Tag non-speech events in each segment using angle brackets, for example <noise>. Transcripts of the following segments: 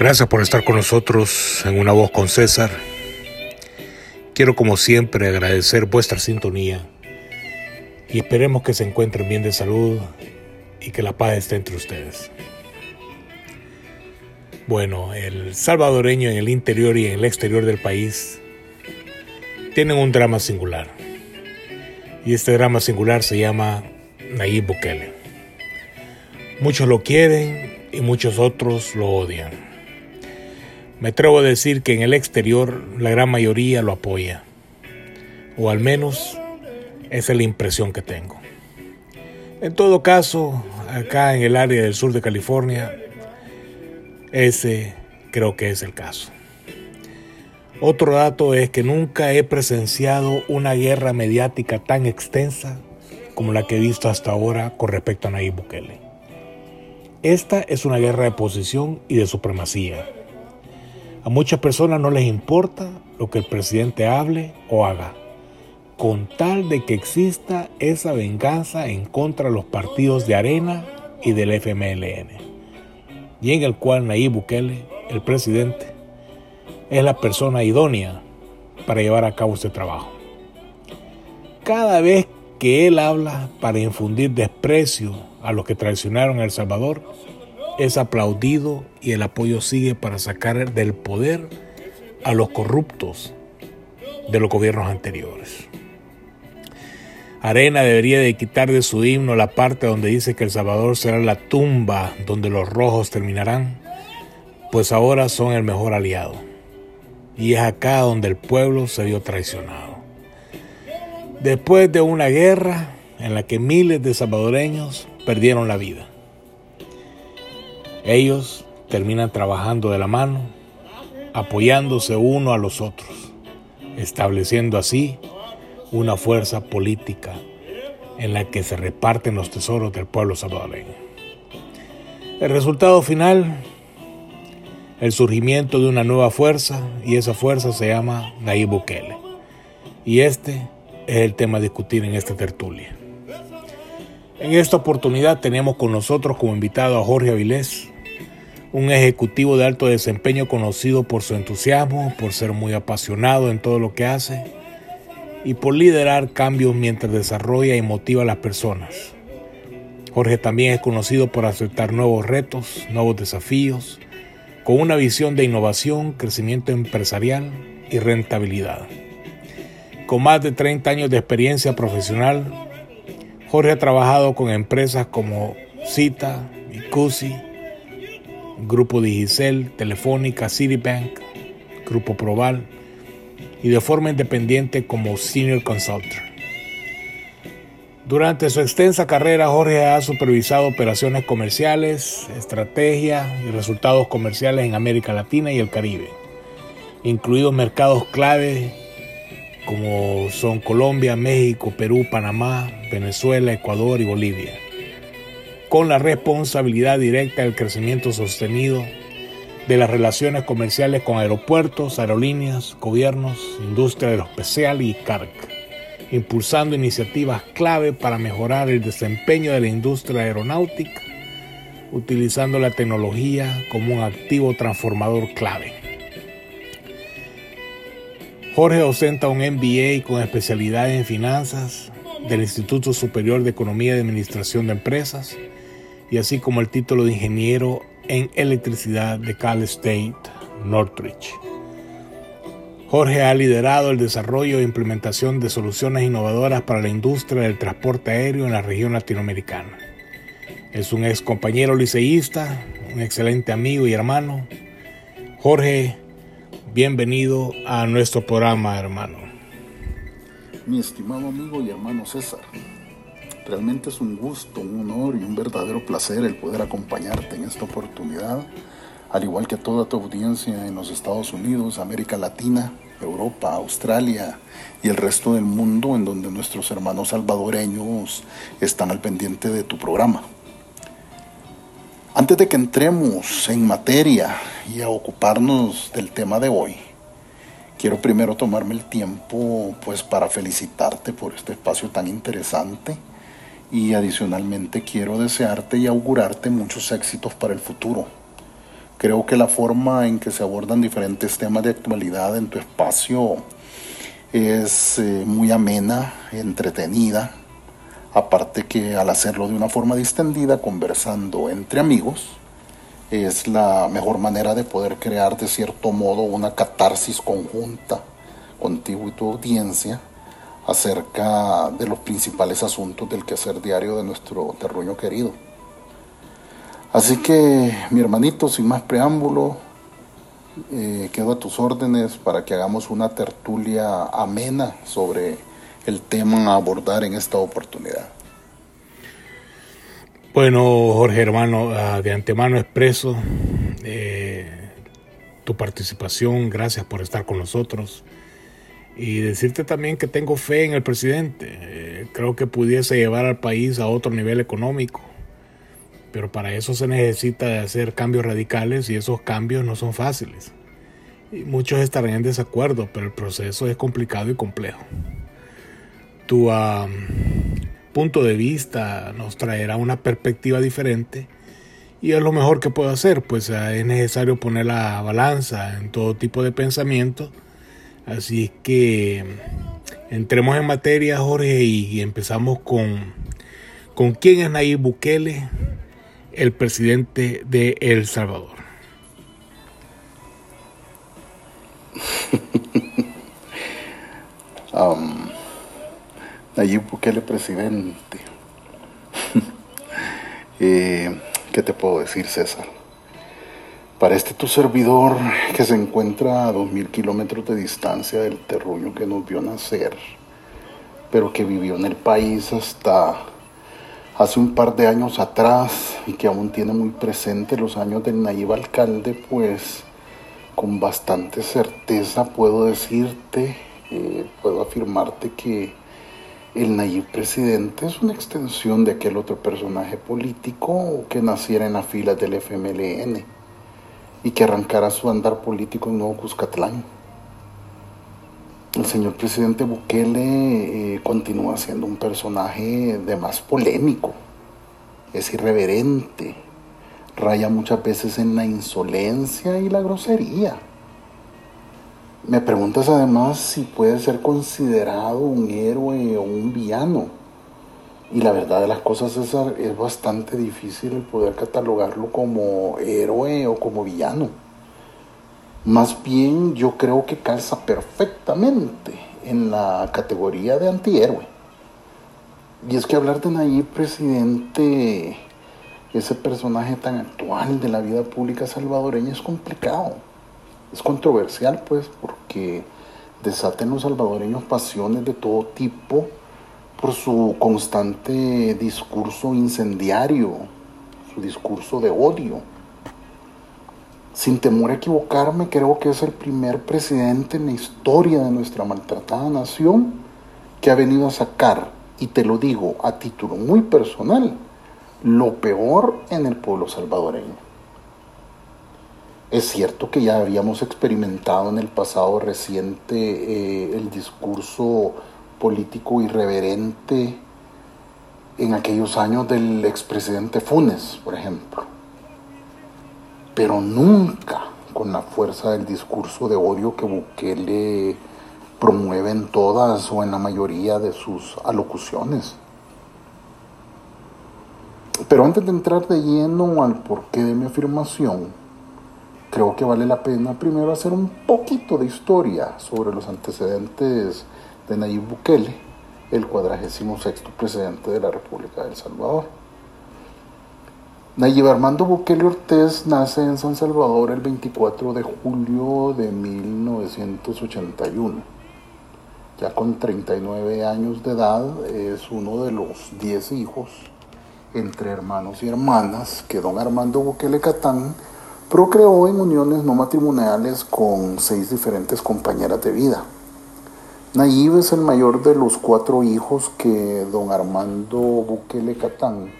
Gracias por estar con nosotros en Una Voz con César. Quiero como siempre agradecer vuestra sintonía y esperemos que se encuentren bien de salud y que la paz esté entre ustedes. Bueno, el salvadoreño en el interior y en el exterior del país tienen un drama singular. Y este drama singular se llama Nayib Bukele. Muchos lo quieren y muchos otros lo odian. Me atrevo a decir que en el exterior la gran mayoría lo apoya, o al menos esa es la impresión que tengo. En todo caso, acá en el área del sur de California, ese creo que es el caso. Otro dato es que nunca he presenciado una guerra mediática tan extensa como la que he visto hasta ahora con respecto a Nayib Bukele. Esta es una guerra de posición y de supremacía a muchas personas no les importa lo que el presidente hable o haga, con tal de que exista esa venganza en contra de los partidos de Arena y del FMLN, y en el cual Nayib Bukele, el presidente, es la persona idónea para llevar a cabo este trabajo. Cada vez que él habla para infundir desprecio a los que traicionaron a El Salvador, es aplaudido y el apoyo sigue para sacar del poder a los corruptos de los gobiernos anteriores. Arena debería de quitar de su himno la parte donde dice que El Salvador será la tumba donde los rojos terminarán, pues ahora son el mejor aliado. Y es acá donde el pueblo se vio traicionado. Después de una guerra en la que miles de salvadoreños perdieron la vida. Ellos terminan trabajando de la mano, apoyándose uno a los otros, estableciendo así una fuerza política en la que se reparten los tesoros del pueblo salvadoreño. El resultado final, el surgimiento de una nueva fuerza y esa fuerza se llama Nayib Bukele. Y este es el tema a discutir en esta tertulia. En esta oportunidad tenemos con nosotros como invitado a Jorge Avilés, un ejecutivo de alto desempeño conocido por su entusiasmo, por ser muy apasionado en todo lo que hace y por liderar cambios mientras desarrolla y motiva a las personas. Jorge también es conocido por aceptar nuevos retos, nuevos desafíos, con una visión de innovación, crecimiento empresarial y rentabilidad. Con más de 30 años de experiencia profesional, Jorge ha trabajado con empresas como Cita, Icusi, Grupo Digicel, Telefónica, Citibank, Grupo Proval y de forma independiente como Senior Consultant. Durante su extensa carrera, Jorge ha supervisado operaciones comerciales, estrategia y resultados comerciales en América Latina y el Caribe, incluidos mercados clave como son Colombia, México, Perú, Panamá, Venezuela, Ecuador y Bolivia con la responsabilidad directa del crecimiento sostenido de las relaciones comerciales con aeropuertos, aerolíneas, gobiernos, industria especial y CARC, impulsando iniciativas clave para mejorar el desempeño de la industria aeronáutica, utilizando la tecnología como un activo transformador clave. Jorge ostenta un MBA con especialidad en finanzas del Instituto Superior de Economía y Administración de Empresas, y así como el título de ingeniero en electricidad de Cal State Northridge. Jorge ha liderado el desarrollo e implementación de soluciones innovadoras para la industria del transporte aéreo en la región latinoamericana. Es un ex compañero liceísta, un excelente amigo y hermano. Jorge, bienvenido a nuestro programa, hermano. Mi estimado amigo y hermano César, Realmente es un gusto, un honor y un verdadero placer el poder acompañarte en esta oportunidad, al igual que toda tu audiencia en los Estados Unidos, América Latina, Europa, Australia y el resto del mundo en donde nuestros hermanos salvadoreños están al pendiente de tu programa. Antes de que entremos en materia y a ocuparnos del tema de hoy, quiero primero tomarme el tiempo pues para felicitarte por este espacio tan interesante y adicionalmente quiero desearte y augurarte muchos éxitos para el futuro. Creo que la forma en que se abordan diferentes temas de actualidad en tu espacio es eh, muy amena, entretenida. Aparte que al hacerlo de una forma distendida, conversando entre amigos, es la mejor manera de poder crear de cierto modo una catarsis conjunta contigo y tu audiencia acerca de los principales asuntos del quehacer diario de nuestro terruño querido. Así que, mi hermanito, sin más preámbulo, eh, quedo a tus órdenes para que hagamos una tertulia amena sobre el tema a abordar en esta oportunidad. Bueno, Jorge hermano, ah, de antemano expreso eh, tu participación, gracias por estar con nosotros y decirte también que tengo fe en el presidente. Eh, creo que pudiese llevar al país a otro nivel económico, pero para eso se necesita hacer cambios radicales y esos cambios no son fáciles. Y muchos estarán en desacuerdo, pero el proceso es complicado y complejo. Tu punto de vista nos traerá una perspectiva diferente y es lo mejor que puedo hacer, pues ah, es necesario poner la balanza en todo tipo de pensamiento. Así que entremos en materia, Jorge, y empezamos con, con quién es Nayib Bukele, el presidente de El Salvador. <laughs> um, Nayib Bukele presidente. <laughs> eh, ¿Qué te puedo decir, César? Para este tu servidor que se encuentra a dos mil kilómetros de distancia del terruño que nos vio nacer, pero que vivió en el país hasta hace un par de años atrás y que aún tiene muy presente los años del Nayib alcalde, pues con bastante certeza puedo decirte, eh, puedo afirmarte que el Nayib presidente es una extensión de aquel otro personaje político que naciera en las filas del FMLN y que arrancara su andar político en Nuevo Cuscatlán. El señor presidente Bukele eh, continúa siendo un personaje de más polémico, es irreverente, raya muchas veces en la insolencia y la grosería me preguntas además si puede ser considerado un héroe o un villano. Y la verdad de las cosas, César, es bastante difícil el poder catalogarlo como héroe o como villano. Más bien yo creo que calza perfectamente en la categoría de antihéroe. Y es que hablar de Nayib, presidente, ese personaje tan actual de la vida pública salvadoreña, es complicado es controversial, pues, porque desata en los salvadoreños pasiones de todo tipo por su constante discurso incendiario, su discurso de odio. Sin temor a equivocarme, creo que es el primer presidente en la historia de nuestra maltratada nación que ha venido a sacar, y te lo digo a título muy personal, lo peor en el pueblo salvadoreño. Es cierto que ya habíamos experimentado en el pasado reciente eh, el discurso político irreverente en aquellos años del expresidente Funes, por ejemplo, pero nunca con la fuerza del discurso de odio que Bukele promueve en todas o en la mayoría de sus alocuciones. Pero antes de entrar de lleno al porqué de mi afirmación, creo que vale la pena primero hacer un poquito de historia sobre los antecedentes de Nayib Bukele, el cuadragésimo sexto presidente de la República de Salvador. Nayib Armando Bukele Ortiz nace en San Salvador el 24 de julio de 1981. Ya con 39 años de edad es uno de los 10 hijos entre hermanos y hermanas que don Armando Bukele Catán Procreó en uniones no matrimoniales con seis diferentes compañeras de vida. Nayib es el mayor de los cuatro hijos que don Armando Bukele Catán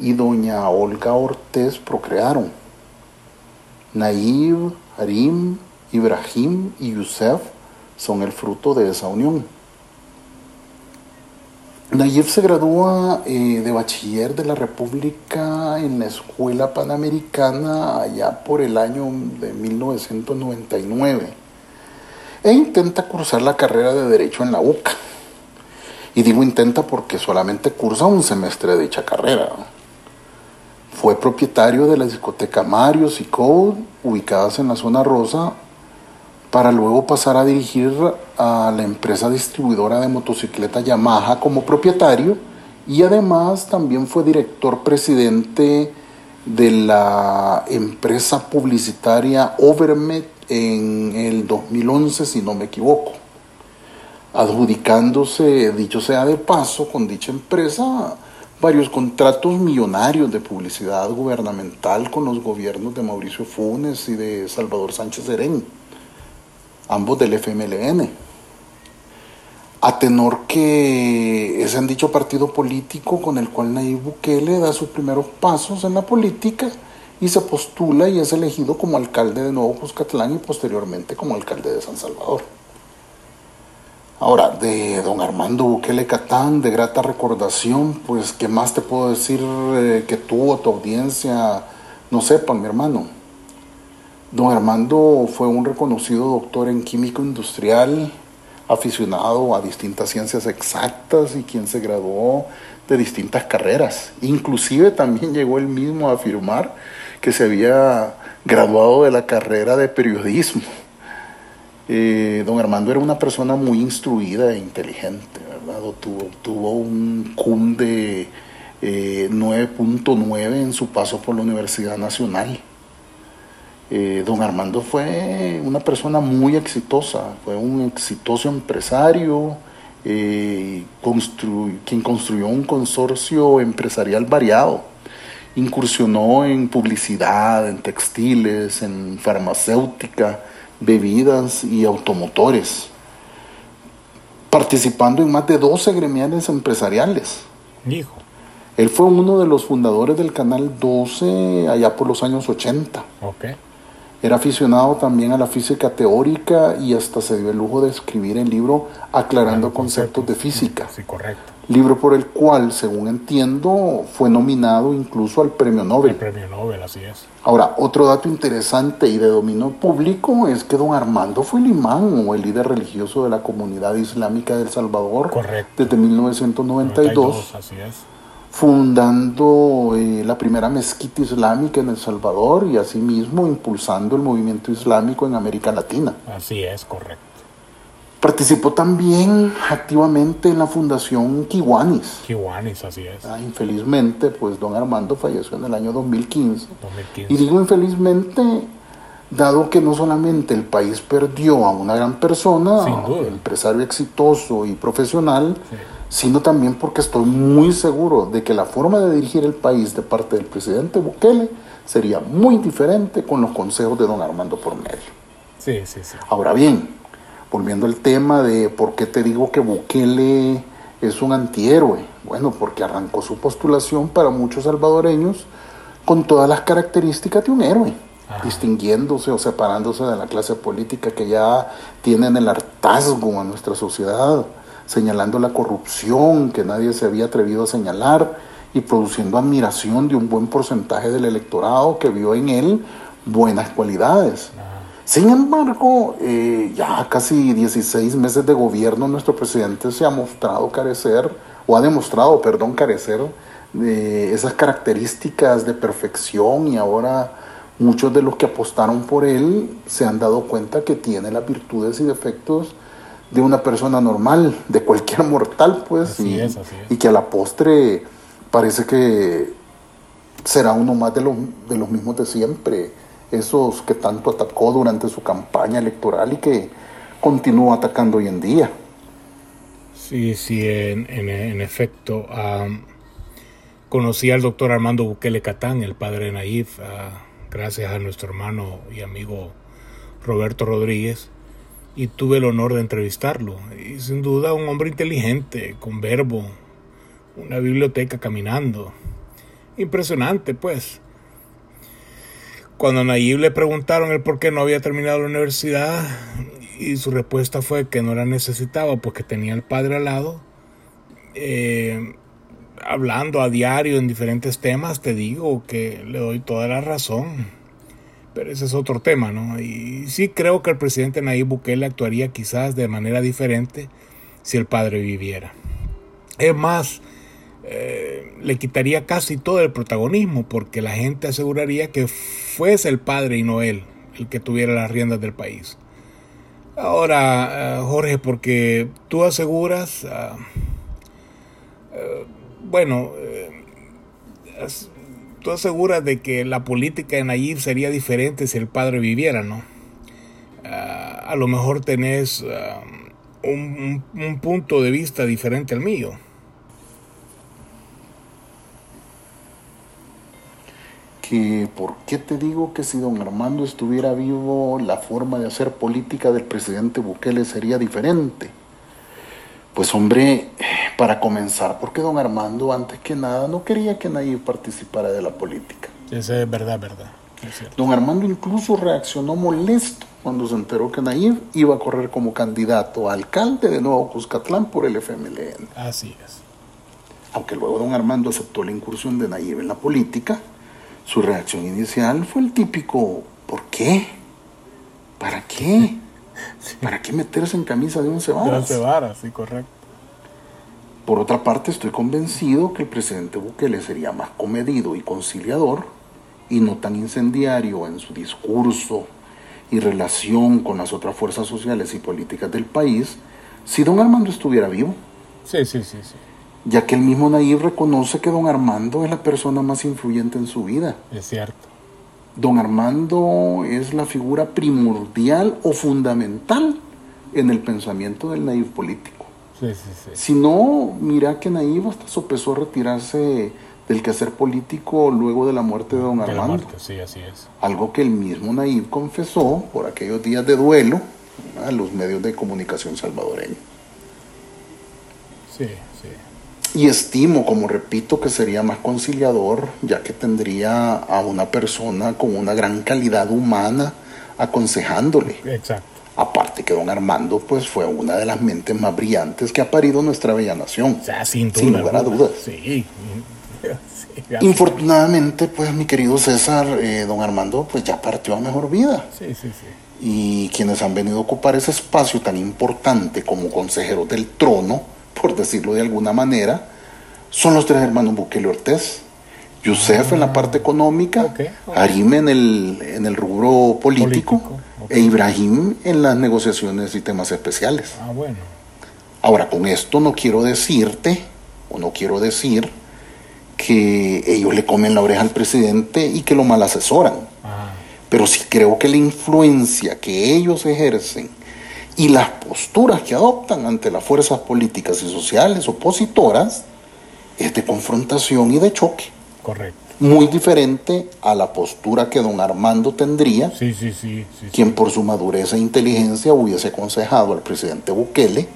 y doña Olga Ortiz procrearon. Nayib, Harim, Ibrahim y Yusef son el fruto de esa unión. Nayib se gradúa eh, de bachiller de la República en la Escuela Panamericana allá por el año de 1999 e intenta cursar la carrera de Derecho en la UCA. Y digo intenta porque solamente cursa un semestre de dicha carrera. Fue propietario de la discoteca Marios y Code, ubicadas en la zona rosa, para luego pasar a dirigir a la empresa distribuidora de motocicleta Yamaha como propietario. Y además también fue director presidente de la empresa publicitaria Overmet en el 2011, si no me equivoco, adjudicándose, dicho sea de paso, con dicha empresa varios contratos millonarios de publicidad gubernamental con los gobiernos de Mauricio Funes y de Salvador Sánchez Serén ambos del FMLN. A tenor que es en dicho partido político con el cual Nayib Bukele da sus primeros pasos en la política y se postula y es elegido como alcalde de Nuevo Cuscatlán y posteriormente como alcalde de San Salvador. Ahora, de don Armando Bukele Catán, de grata recordación, pues, ¿qué más te puedo decir eh, que tú o tu audiencia no sepan, mi hermano? Don Armando fue un reconocido doctor en químico industrial, aficionado a distintas ciencias exactas y quien se graduó de distintas carreras. Inclusive también llegó él mismo a afirmar que se había graduado de la carrera de periodismo. Eh, don Armando era una persona muy instruida e inteligente, ¿verdad? Tuvo, un CUM de 9.9 eh, en su paso por la Universidad Nacional. Eh, don Armando fue una persona muy exitosa, fue un exitoso empresario, eh, quien construyó un consorcio empresarial variado. Incursionó en publicidad, en textiles, en farmacéutica, bebidas y automotores, participando en más de 12 gremiales empresariales. Hijo. Él fue uno de los fundadores del Canal 12 allá por los años 80. Okay. Era aficionado también a la física teórica y hasta se dio el lujo de escribir el libro Aclarando conceptos de física. Sí, correcto. Libro por el cual, según entiendo, fue nominado incluso al Premio Nobel. El Premio Nobel, así es. Ahora, otro dato interesante y de dominio público es que don Armando fue el imán o el líder religioso de la comunidad islámica de El Salvador. Correcto. Desde 1992. así es fundando eh, la primera mezquita islámica en El Salvador y asimismo impulsando el movimiento islámico en América Latina. Así es, correcto. Participó también activamente en la fundación Kiwanis. Kiwanis, así es. Ah, infelizmente, pues don Armando falleció en el año 2015. 2015. Y digo infelizmente, dado que no solamente el país perdió a una gran persona, empresario exitoso y profesional, sino también porque estoy muy seguro de que la forma de dirigir el país de parte del presidente Bukele sería muy diferente con los consejos de don Armando por medio. Sí, sí, sí. Ahora bien, volviendo al tema de por qué te digo que Bukele es un antihéroe. Bueno, porque arrancó su postulación para muchos salvadoreños con todas las características de un héroe, distinguiéndose o separándose de la clase política que ya tienen el hartazgo a nuestra sociedad señalando la corrupción que nadie se había atrevido a señalar y produciendo admiración de un buen porcentaje del electorado que vio en él buenas cualidades. Sin embargo, eh, ya casi 16 meses de gobierno, nuestro presidente se ha mostrado carecer, o ha demostrado, perdón, carecer de esas características de perfección y ahora muchos de los que apostaron por él se han dado cuenta que tiene las virtudes y defectos de una persona normal, de cualquier mortal, pues, y, y, que a la postre parece que será uno más de, los, de los mismos de siempre, esos que tanto atacó durante su campaña electoral y que continúa atacando hoy en día. Sí, sí, en, en, efecto. conocí al doctor Armando Bukele Catán, el padre de Naif, gracias a nuestro hermano y amigo Roberto Rodríguez y tuve el honor de entrevistarlo. Y sin duda un hombre inteligente, con verbo, una biblioteca caminando. Impresionante, pues. Cuando a Nayib le preguntaron el por qué no había terminado la universidad y su respuesta fue que no la necesitaba porque tenía el padre al lado, eh, hablando a diario en diferentes temas, te digo que le doy toda la razón. Pero ese es otro tema, ¿no? Y sí creo que el presidente Nayib Bukele actuaría quizás de manera diferente si el padre viviera. Es más, eh, le quitaría casi todo el protagonismo porque la gente aseguraría que fuese el padre y no él el que tuviera las riendas del país. Ahora, eh, Jorge, porque tú aseguras, ah, eh, bueno, tú aseguras de que la política de Nayib sería diferente si el padre viviera, ¿no? Ah, a lo mejor tenés ah, un, un punto de vista diferente al mío. que por qué te digo que si don Armando estuviera vivo, la forma de hacer política del presidente Bukele sería diferente. Pues hombre, para comenzar, porque don Armando antes que nada no quería que nadie participara de la política. Eso es verdad, verdad. don Armando incluso reaccionó molesto cuando se enteró que Nayib iba a correr como candidato a alcalde de Nuevo Cuscatlán por el FMLN. Así es. Aunque luego don Armando aceptó la incursión de Nayib en la política, su reacción inicial fue el típico, ¿por qué? ¿Para qué? <laughs> ¿Para qué meterse en camisa de un varas? De varas, sí, correcto. Por otra parte, estoy convencido que el presidente Bukele sería más comedido y conciliador y no tan incendiario en su discurso y relación con las otras fuerzas sociales y políticas del país si don Armando estuviera vivo. Sí, sí, sí, sí ya que el mismo Nayib reconoce que don Armando es la persona más influyente en su vida. Es cierto. Don Armando es la figura primordial o fundamental en el pensamiento del Nayib político. Sí, sí, sí. Si no, mira que Nayib hasta sopesó retirarse del quehacer político luego de la muerte de don de Armando. La muerte, sí, así es. Algo que el mismo Nayib confesó por aquellos días de duelo a los medios de comunicación salvadoreños. Sí. Y estimo, como repito, que sería más conciliador, ya que tendría a una persona con una gran calidad humana aconsejándole. Exacto. Aparte que don Armando pues fue una de las mentes más brillantes que ha parido nuestra bella nación. O sea, sin, lugar a dudas. Sí. <laughs> Infortunadamente, pues mi querido César, eh, don Armando pues ya partió a mejor vida. Sí, sí, sí. Y quienes han venido a ocupar ese espacio tan importante como consejeros del trono, por decirlo de alguna manera, son los tres hermanos Bukele Ortez. Yusef en la parte económica, Arim en el, en el rubro político, e Ibrahim en las negociaciones y temas especiales. Ah, bueno. Ahora, con esto no quiero decirte, o no quiero decir, que ellos le comen la oreja al presidente y que lo mal asesoran. Pero sí creo que la influencia que ellos ejercen y las posturas que adoptan ante las fuerzas políticas y sociales opositoras es de confrontación y de choque. Correcto. Muy diferente a la postura que don Armando tendría, sí, sí, sí, quien por su madurez e inteligencia hubiese aconsejado al presidente Bukele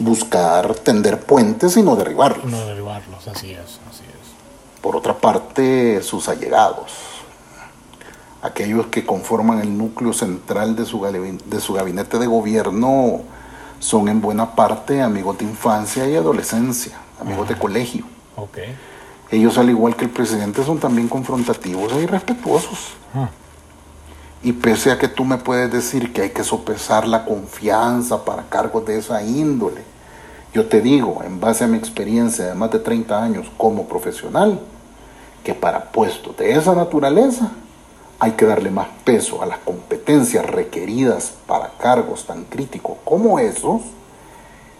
buscar tender puentes y no derribarlos. No derribarlos, así es, así es. Por otra parte, sus allegados, aquellos que conforman el núcleo central de su, de su gabinete de gobierno son en buena parte amigos de infancia y adolescencia, amigos de colegio. Okay. Ellos, al igual que el presidente, son también confrontativos e irrespetuosos. Ah. Y pese a que tú me puedes decir que hay que sopesar la confianza para cargos de esa índole, yo te digo, en base a mi experiencia de más de 30 años como profesional, que para puestos de esa naturaleza hay que darle más peso a las competencias requeridas para cargos tan críticos como esos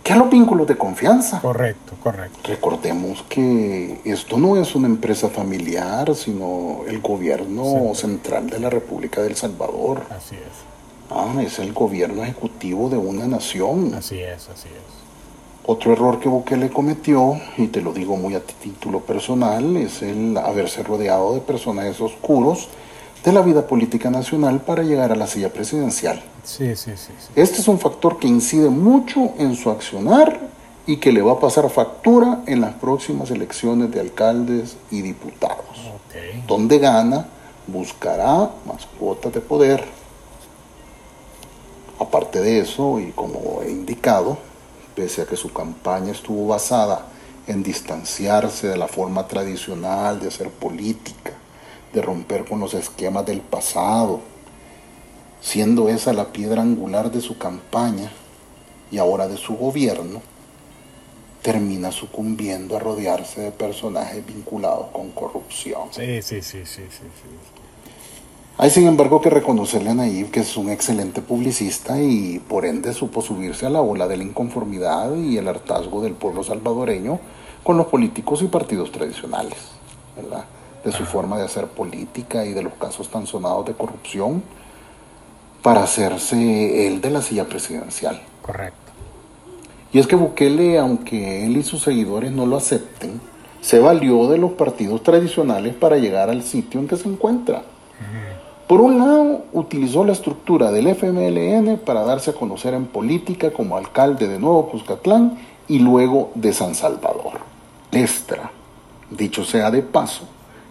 que a los vínculos de confianza. Correcto, correcto. Recordemos que esto no es una empresa familiar, sino el gobierno central de la República del Salvador. Así es. Ah, es el gobierno ejecutivo de una nación. Así es, así es. Otro error que Bukele cometió, y te lo digo muy a título personal, es el haberse rodeado de personajes oscuros de la vida política nacional para llegar a la silla presidencial. Sí, sí, sí, Este es un factor que incide mucho en su accionar y que le va a pasar factura en las próximas elecciones de alcaldes y diputados. Donde gana, buscará más cuotas de poder. Aparte de eso, y como he indicado, pese a que su campaña estuvo basada en distanciarse de la forma tradicional de hacer política, de romper con los esquemas del pasado, siendo esa la piedra angular de su campaña y ahora de su gobierno, termina sucumbiendo a rodearse de personajes vinculados con corrupción. Sí, sí, sí, sí, sí. Hay sin embargo que reconocerle a Nayib que es un excelente publicista y por ende supo subirse a la ola de la inconformidad y el hartazgo del pueblo salvadoreño con los políticos y partidos tradicionales, ¿verdad? De su forma de hacer política y de los casos tan sonados de corrupción para hacerse el de la silla presidencial. Correcto. Y es que Bukele, aunque él y sus seguidores no lo acepten, se valió de los partidos tradicionales para llegar al sitio en que se encuentra. Por un lado, utilizó la estructura del FMLN para darse a conocer en política como alcalde de Nuevo Cuscatlán y luego de San Salvador. Lestra, dicho sea de paso,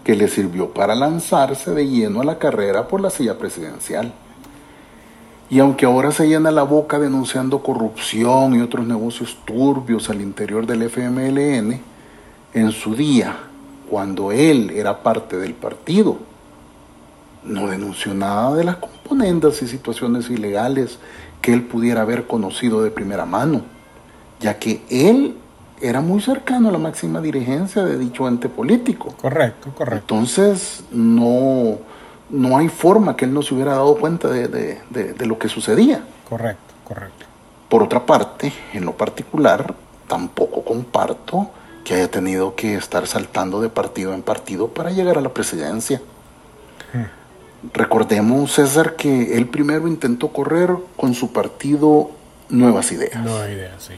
que le sirvió para lanzarse de lleno a la carrera por la silla presidencial. Y aunque ahora se llena la boca denunciando corrupción y otros negocios turbios al interior del FMLN, en su día, cuando él era parte del partido, no denunció nada de las componendas y situaciones ilegales que él pudiera haber conocido de primera mano, ya que él era muy cercano a la máxima dirigencia de dicho ente político. Correcto, correcto. Entonces, no, no hay forma que él no se hubiera dado cuenta de, lo que sucedía. Correcto, correcto. Por otra parte, en lo particular, tampoco comparto que haya tenido que estar saltando de partido en partido para llegar a la presidencia. Hmm. Recordemos, César, que él primero intentó correr con su partido Nuevas Ideas. Nuevas Ideas, sí.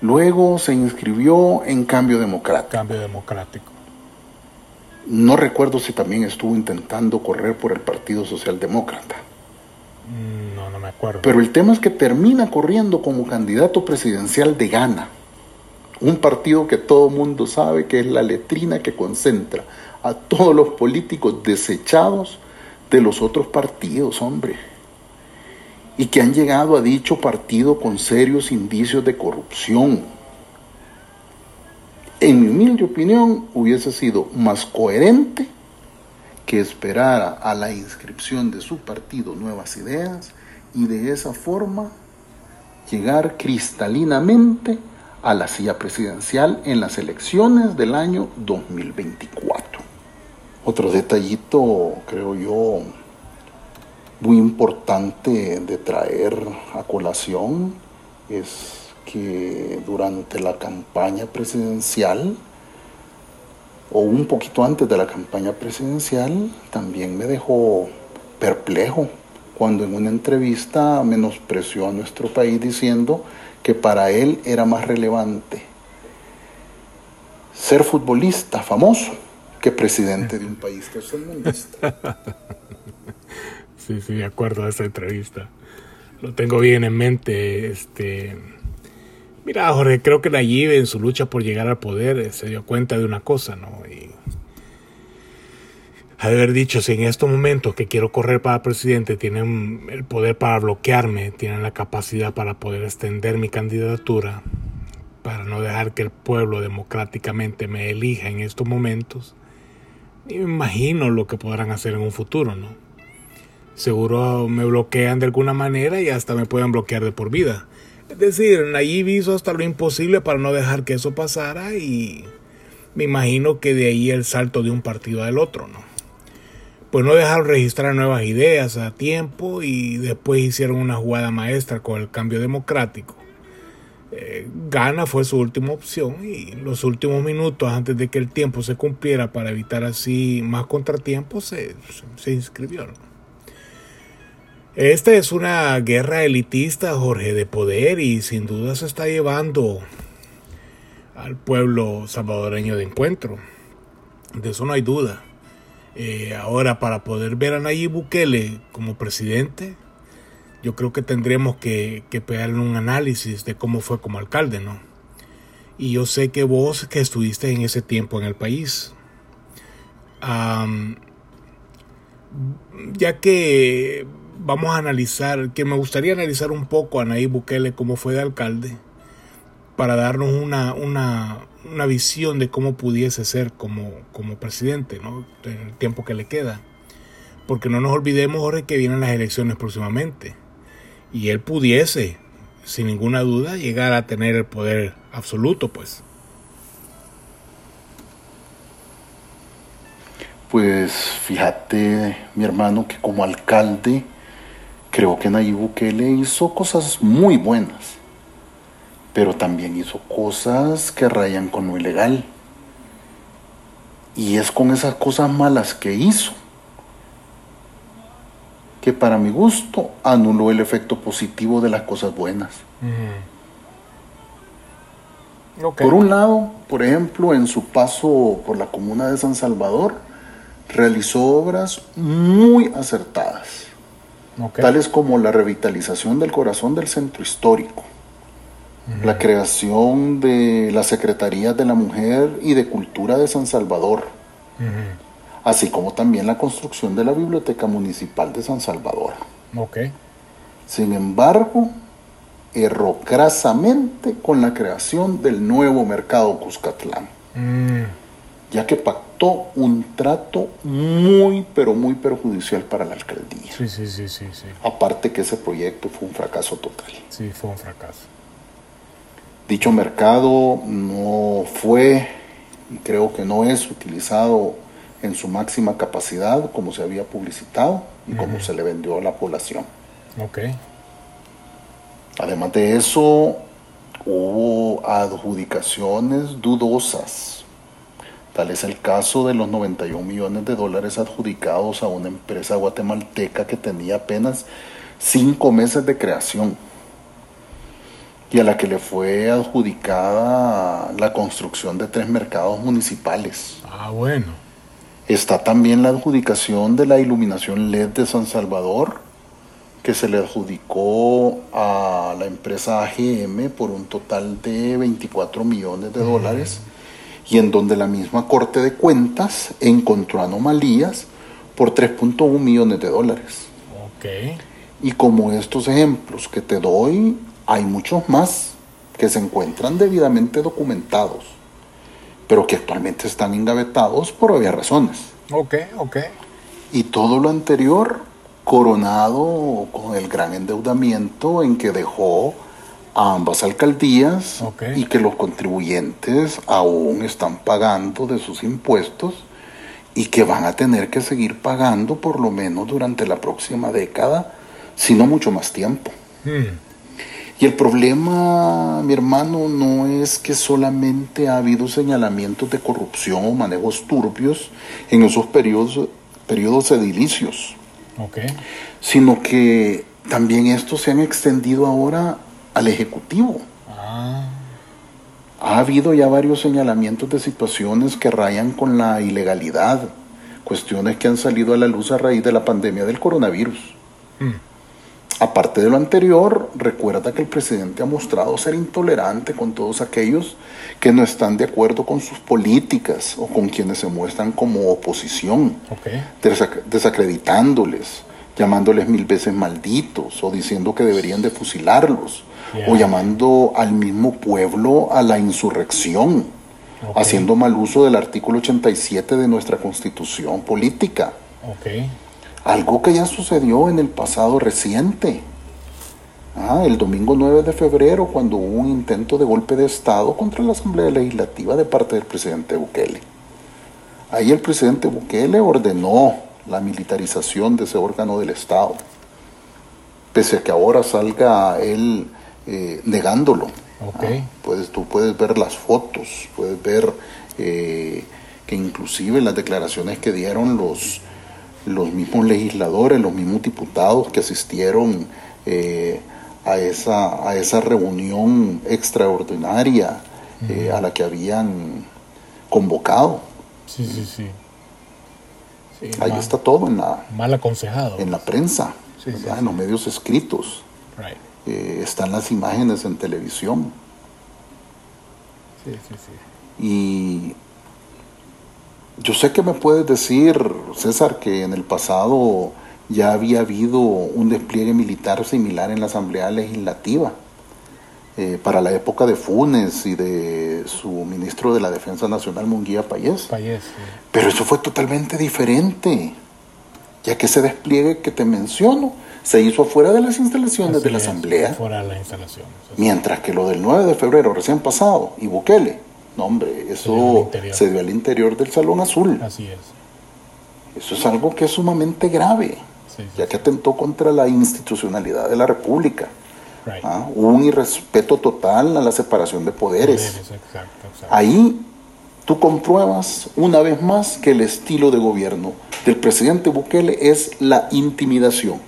Luego se inscribió en Cambio Democrático. Cambio Democrático. No recuerdo si también estuvo intentando correr por el Partido Socialdemócrata. Mm, no, no me acuerdo. Pero el tema es que termina corriendo como candidato presidencial de Ghana. Un partido que todo mundo sabe que es la letrina que concentra a todos los políticos desechados de los otros partidos, hombre. Y que han llegado a dicho partido con serios indicios de corrupción en mi humilde opinión, hubiese sido más coherente que esperara a la inscripción de su partido Nuevas Ideas y de esa forma llegar cristalinamente a la silla presidencial en las elecciones del año 2024. Otro detallito, creo yo, muy importante de traer a colación es que durante la campaña presidencial, o un poquito antes de la campaña presidencial, también me dejó perplejo cuando en una entrevista menospreció a nuestro país diciendo que para él era más relevante ser futbolista famoso que presidente de un país que es el mundista. <laughs> Sí, sí, de acuerdo a esa entrevista. Lo tengo bien en mente, este Mira, Jorge, creo que Nayib en su lucha por llegar al poder eh, se dio cuenta de una cosa, ¿no? Y haber dicho, si en estos momentos que quiero correr para presidente tienen el poder para bloquearme, tienen la capacidad para poder extender mi candidatura, para no dejar que el pueblo democráticamente me elija en estos momentos, y me imagino lo que podrán hacer en un futuro, ¿no? Seguro me bloquean de alguna manera y hasta me pueden bloquear de por vida. Es decir, Nayib hizo hasta lo imposible para no dejar que eso pasara y me imagino que de ahí el salto de un partido al otro, ¿no? Pues no dejaron registrar nuevas ideas a tiempo y después hicieron una jugada maestra con el cambio democrático. Eh, Gana fue su última opción y los últimos minutos antes de que el tiempo se cumpliera para evitar así más contratiempos se, se inscribieron. Esta es una guerra elitista, Jorge, de poder y sin duda se está llevando al pueblo salvadoreño de encuentro. De eso no hay duda. Eh, ahora, para poder ver a Nayib Bukele como presidente, yo creo que tendremos que, que pegarle un análisis de cómo fue como alcalde, ¿no? Y yo sé que vos que estuviste en ese tiempo en el país, ya que vamos a analizar, que me gustaría analizar un poco a Nayib Bukele como fue de alcalde, para darnos una, una, una visión de cómo pudiese ser como, como presidente ¿no? en el tiempo que le queda. Porque no nos olvidemos, Jorge, que vienen las elecciones próximamente. Y él pudiese, sin ninguna duda, llegar a tener el poder absoluto, pues. Pues fíjate, mi hermano, que como alcalde, creo que Nayib Bukele hizo cosas muy buenas, pero también hizo cosas que rayan con lo ilegal. Y es con esas cosas malas que hizo que para mi gusto anuló el efecto positivo de las cosas buenas. Por un lado, por ejemplo, en su paso por la comuna de San Salvador, realizó obras muy acertadas, tales como la revitalización del corazón del centro histórico, la creación de la Secretaría de la Mujer y de Cultura de San Salvador, así como también la construcción de la Biblioteca Municipal de San Salvador. Okay. Sin embargo, erró crasamente con la creación del nuevo mercado Cuscatlán, mm. ya que un trato muy, pero muy perjudicial para la alcaldía. Sí, sí, sí, sí, sí. Aparte que ese proyecto fue un fracaso total. Sí, fue un fracaso. Dicho mercado no fue y creo que no es utilizado en su máxima capacidad, como se había publicitado y como se le vendió a la población. Ok. Además de eso, hubo adjudicaciones dudosas. Tal es el caso de los 91 millones de dólares adjudicados a una empresa guatemalteca que tenía apenas cinco meses de creación y a la que le fue adjudicada la construcción de tres mercados municipales. Ah, bueno. Está también la adjudicación de la iluminación LED de San Salvador, que se le adjudicó a la empresa AGM por un total de 24 millones de dólares, y en donde la misma Corte de Cuentas encontró anomalías por 3.1 millones de dólares. Okay. Y como estos ejemplos que te doy, hay muchos más que se encuentran debidamente documentados pero que actualmente están engavetados por obvias razones. Ok, ok. Y todo lo anterior coronado con el gran endeudamiento en que dejó a ambas alcaldías y que los contribuyentes aún están pagando de sus impuestos y que van a tener que seguir pagando por lo menos durante la próxima década, si no mucho más tiempo. Hmm. Y el problema, mi hermano, no es que solamente ha habido señalamientos de corrupción o manejos turbios en esos periodos, periodos edilicios, sino que también estos se han extendido ahora al Ejecutivo. Ah. Ha habido ya varios señalamientos de situaciones que rayan con la ilegalidad, cuestiones que han salido a la luz a raíz de la pandemia del coronavirus. Mm. Aparte de lo anterior, recuerda que el presidente ha mostrado ser intolerante con todos aquellos que no están de acuerdo con sus políticas o con quienes se muestran como oposición, desacreditándoles, llamándoles mil veces malditos o diciendo que deberían de fusilarlos o llamando al mismo pueblo a la insurrección, haciendo mal uso del artículo 87 de nuestra constitución política. Algo que ya sucedió en el pasado reciente. Ah, el domingo 9 de febrero, cuando hubo un intento de golpe de Estado contra la Asamblea Legislativa de parte del presidente Bukele. Ahí el presidente Bukele ordenó la militarización de ese órgano del Estado, pese a que ahora salga él eh, negándolo. Okay. Ah, puedes, tú puedes ver las fotos, puedes ver eh, que inclusive las declaraciones que dieron los los mismos legisladores, los mismos diputados que asistieron eh, a, esa, a esa reunión extraordinaria eh, a la que habían convocado. Sí, sí, sí. Ahí está todo en la... Mal aconsejado. En la prensa, en los medios escritos. Eh, están las imágenes en televisión. Sí, sí, sí. Y yo sé que me puedes decir, César, que en el pasado ya había habido un despliegue militar similar en la Asamblea Legislativa. Eh, para la época de Funes y de su ministro de la Defensa Nacional, Munguía Payés. Payés Pero eso fue totalmente diferente, ya que ese despliegue que te menciono se hizo afuera de las instalaciones de la Asamblea. Fuera de las instalaciones. Mientras que lo del 9 de febrero recién pasado y Bukele, no hombre, eso se dio al interior del Salón Azul. Así es. Eso es algo que es sumamente grave, ya que atentó contra la institucionalidad de la República. ¿Ah? un irrespeto total a la separación de poderes. Ahí tú compruebas una vez más que el estilo de gobierno del presidente Bukele es la intimidación.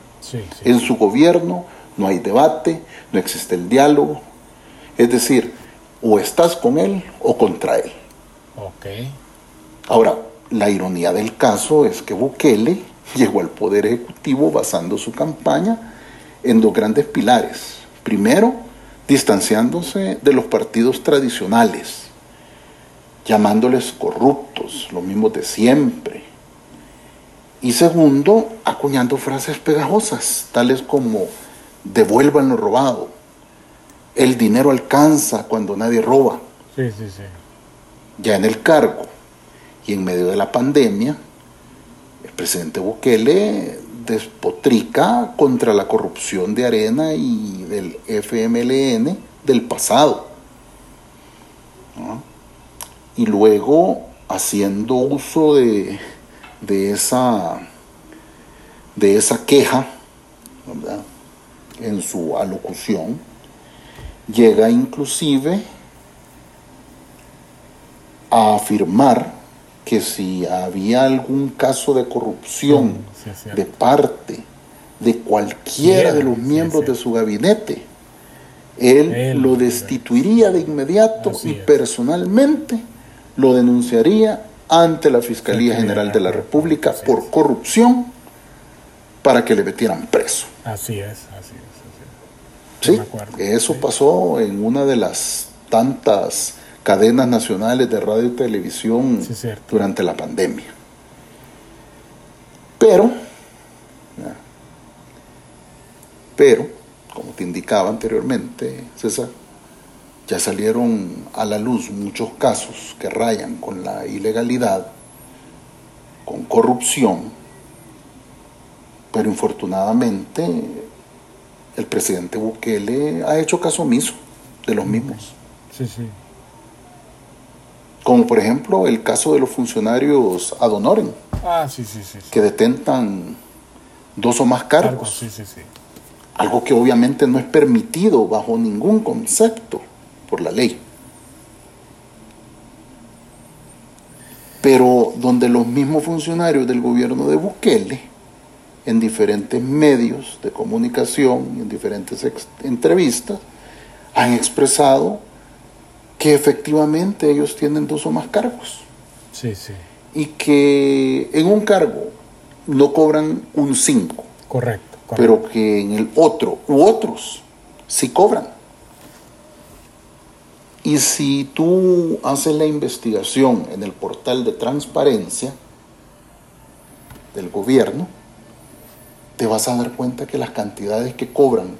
En su gobierno no hay debate, no existe el diálogo. Es decir, o estás con él o contra él. Ahora, la ironía del caso es que Bukele <laughs> llegó al poder ejecutivo basando su campaña en dos grandes pilares Primero, distanciándose de los partidos tradicionales, llamándoles corruptos, lo mismo de siempre. Y segundo, acuñando frases pegajosas, tales como devuelvan lo robado, el dinero alcanza cuando nadie roba. Sí, sí, sí. Ya en el cargo y en medio de la pandemia, el presidente Bukele despotrica contra la corrupción de Arena y del FMLN del pasado. Y luego, haciendo uso de, de, esa, de esa queja en su alocución, llega inclusive a afirmar que si había algún caso de corrupción mm, de parte de cualquiera de los miembros de su gabinete, él, lo destituiría de inmediato y personalmente lo denunciaría ante la Fiscalía General de la República por corrupción para que le metieran preso. Así es, así es. Sí, eso pasó en una de las tantas cadenas nacionales de radio y televisión durante la pandemia. Pero, pero, como te indicaba anteriormente, César, ya salieron a la luz muchos casos que rayan con la ilegalidad, con corrupción, pero infortunadamente el presidente Bukele ha hecho caso omiso de los mismos. Sí, sí como por ejemplo el caso de los funcionarios ad honorem, ah, sí, sí, sí, que detentan dos o más cargos. Sí. Algo que obviamente no es permitido bajo ningún concepto por la ley. Pero donde los mismos funcionarios del gobierno de Bukele, en diferentes medios de comunicación, en diferentes entrevistas, han expresado que efectivamente ellos tienen dos o más cargos. Sí, sí. Y que en un cargo no cobran un 5. Correcto, Pero que en el otro u otros sí cobran. Y si tú haces la investigación en el portal de transparencia del gobierno, te vas a dar cuenta que las cantidades que cobran